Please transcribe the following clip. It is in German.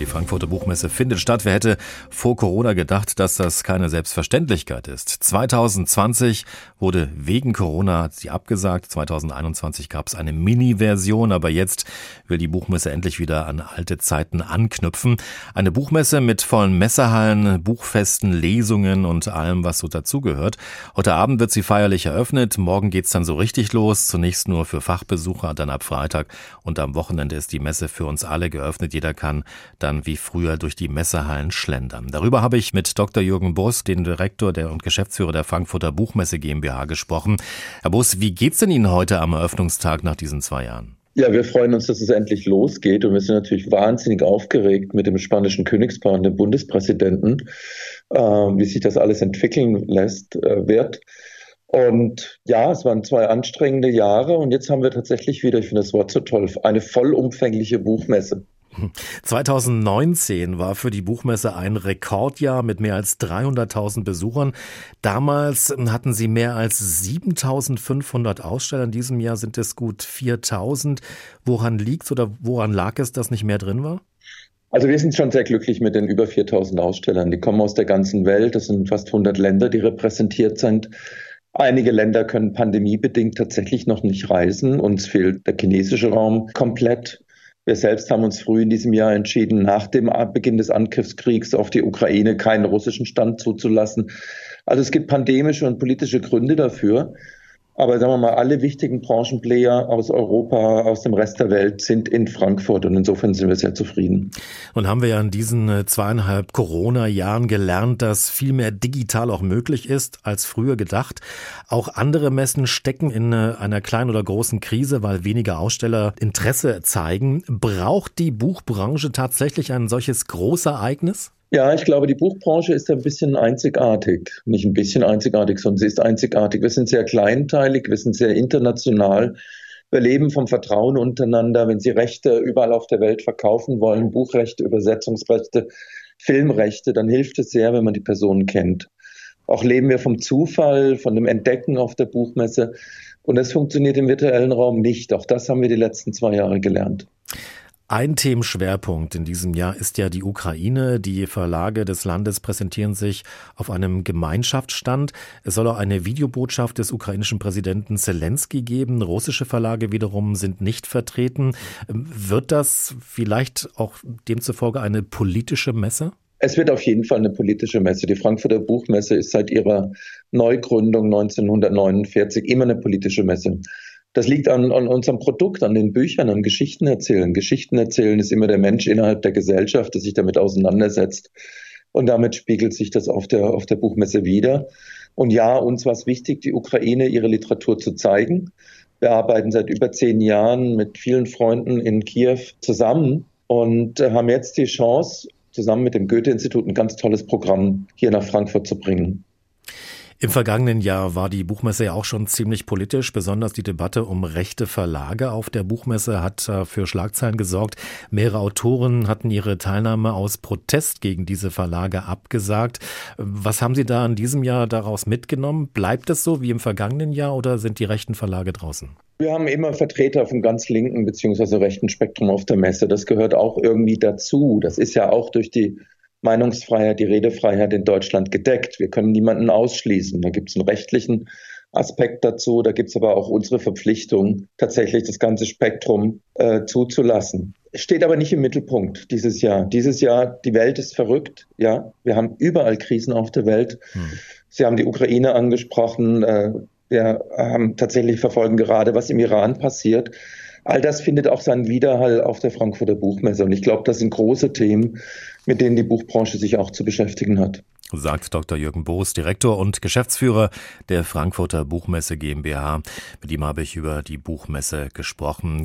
Die Frankfurter Buchmesse findet statt. Wer hätte vor Corona gedacht, dass das keine Selbstverständlichkeit ist? 2020 wurde wegen Corona sie abgesagt. 2021 gab es eine Mini-Version, aber jetzt will die Buchmesse endlich wieder an alte Zeiten anknüpfen. Eine Buchmesse mit vollen Messehallen, Buchfesten, Lesungen und allem, was so dazugehört. Heute Abend wird sie feierlich eröffnet. Morgen geht's dann so richtig los. Zunächst nur für Fachbesucher, dann ab Freitag und am Wochenende ist die Messe für uns alle geöffnet. Jeder kann dann wie früher durch die Messehallen schlendern. Darüber habe ich mit Dr. Jürgen Bus, den Direktor der und Geschäftsführer der Frankfurter Buchmesse GmbH, gesprochen. Herr Bus, wie geht's denn Ihnen heute am Eröffnungstag nach diesen zwei Jahren? Ja, wir freuen uns, dass es endlich losgeht und wir sind natürlich wahnsinnig aufgeregt mit dem spanischen Königspaar und dem Bundespräsidenten, äh, wie sich das alles entwickeln lässt, äh, wird. Und ja, es waren zwei anstrengende Jahre und jetzt haben wir tatsächlich wieder, ich finde das Wort so toll, eine vollumfängliche Buchmesse. 2019 war für die Buchmesse ein Rekordjahr mit mehr als 300.000 Besuchern. Damals hatten sie mehr als 7.500 Aussteller. In diesem Jahr sind es gut 4.000. Woran liegt oder woran lag es, dass nicht mehr drin war? Also wir sind schon sehr glücklich mit den über 4000 Ausstellern. Die kommen aus der ganzen Welt. Das sind fast 100 Länder, die repräsentiert sind. Einige Länder können pandemiebedingt tatsächlich noch nicht reisen. Uns fehlt der chinesische Raum komplett. Wir selbst haben uns früh in diesem Jahr entschieden, nach dem Beginn des Angriffskriegs auf die Ukraine keinen russischen Stand zuzulassen. Also es gibt pandemische und politische Gründe dafür. Aber sagen wir mal, alle wichtigen Branchenplayer aus Europa, aus dem Rest der Welt sind in Frankfurt und insofern sind wir sehr zufrieden. Und haben wir ja in diesen äh, zweieinhalb Corona-Jahren gelernt, dass viel mehr digital auch möglich ist als früher gedacht. Auch andere Messen stecken in äh, einer kleinen oder großen Krise, weil weniger Aussteller Interesse zeigen. Braucht die Buchbranche tatsächlich ein solches Großereignis? Ja, ich glaube, die Buchbranche ist ein bisschen einzigartig. Nicht ein bisschen einzigartig, sondern sie ist einzigartig. Wir sind sehr kleinteilig, wir sind sehr international. Wir leben vom Vertrauen untereinander. Wenn Sie Rechte überall auf der Welt verkaufen wollen, Buchrechte, Übersetzungsrechte, Filmrechte, dann hilft es sehr, wenn man die Personen kennt. Auch leben wir vom Zufall, von dem Entdecken auf der Buchmesse. Und das funktioniert im virtuellen Raum nicht. Auch das haben wir die letzten zwei Jahre gelernt. Ein Themenschwerpunkt in diesem Jahr ist ja die Ukraine. Die Verlage des Landes präsentieren sich auf einem Gemeinschaftsstand. Es soll auch eine Videobotschaft des ukrainischen Präsidenten Zelensky geben. Russische Verlage wiederum sind nicht vertreten. Wird das vielleicht auch demzufolge eine politische Messe? Es wird auf jeden Fall eine politische Messe. Die Frankfurter Buchmesse ist seit ihrer Neugründung 1949 immer eine politische Messe. Das liegt an, an unserem Produkt, an den Büchern, an Geschichten erzählen. Geschichten erzählen ist immer der Mensch innerhalb der Gesellschaft, der sich damit auseinandersetzt. Und damit spiegelt sich das auf der, auf der Buchmesse wieder. Und ja, uns war es wichtig, die Ukraine ihre Literatur zu zeigen. Wir arbeiten seit über zehn Jahren mit vielen Freunden in Kiew zusammen und äh, haben jetzt die Chance, zusammen mit dem Goethe-Institut ein ganz tolles Programm hier nach Frankfurt zu bringen. Im vergangenen Jahr war die Buchmesse ja auch schon ziemlich politisch. Besonders die Debatte um rechte Verlage auf der Buchmesse hat äh, für Schlagzeilen gesorgt. Mehrere Autoren hatten ihre Teilnahme aus Protest gegen diese Verlage abgesagt. Was haben Sie da in diesem Jahr daraus mitgenommen? Bleibt es so wie im vergangenen Jahr oder sind die rechten Verlage draußen? Wir haben immer Vertreter vom ganz linken bzw. rechten Spektrum auf der Messe. Das gehört auch irgendwie dazu. Das ist ja auch durch die Meinungsfreiheit, die Redefreiheit in Deutschland gedeckt. Wir können niemanden ausschließen. Da gibt es einen rechtlichen Aspekt dazu. Da gibt es aber auch unsere Verpflichtung, tatsächlich das ganze Spektrum äh, zuzulassen. Steht aber nicht im Mittelpunkt dieses Jahr. Dieses Jahr, die Welt ist verrückt. Ja, wir haben überall Krisen auf der Welt. Hm. Sie haben die Ukraine angesprochen. Äh, wir haben tatsächlich verfolgen gerade, was im Iran passiert. All das findet auch seinen Widerhall auf der Frankfurter Buchmesse. Und ich glaube, das sind große Themen, mit denen die Buchbranche sich auch zu beschäftigen hat. Sagt Dr. Jürgen Boos, Direktor und Geschäftsführer der Frankfurter Buchmesse GmbH. Mit ihm habe ich über die Buchmesse gesprochen.